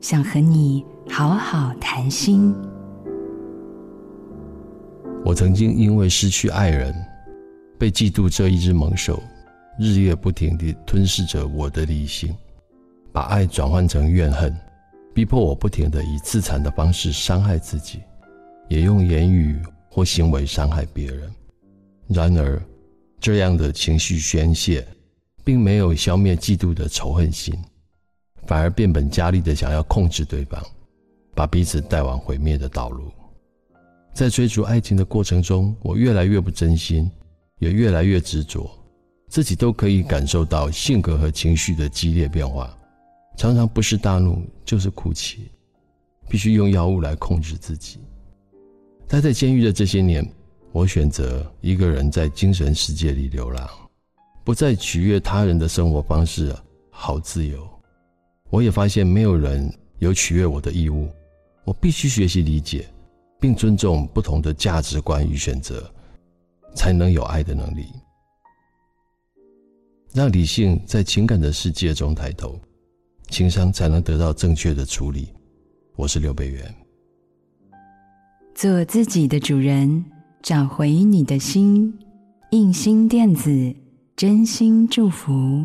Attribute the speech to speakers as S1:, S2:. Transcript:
S1: 想和你好好谈心。
S2: 我曾经因为失去爱人，被嫉妒这一只猛兽日夜不停地吞噬着我的理性，把爱转换成怨恨，逼迫我不停地以自残的方式伤害自己，也用言语或行为伤害别人。然而，这样的情绪宣泄，并没有消灭嫉妒的仇恨心，反而变本加厉地想要控制对方，把彼此带往毁灭的道路。在追逐爱情的过程中，我越来越不真心，也越来越执着，自己都可以感受到性格和情绪的激烈变化，常常不是大怒就是哭泣，必须用药物来控制自己。待在监狱的这些年，我选择一个人在精神世界里流浪，不再取悦他人的生活方式，好自由。我也发现没有人有取悦我的义务，我必须学习理解。并尊重不同的价值观与选择，才能有爱的能力，让理性在情感的世界中抬头，情商才能得到正确的处理。我是刘北元，
S1: 做自己的主人，找回你的心。印心电子，真心祝福。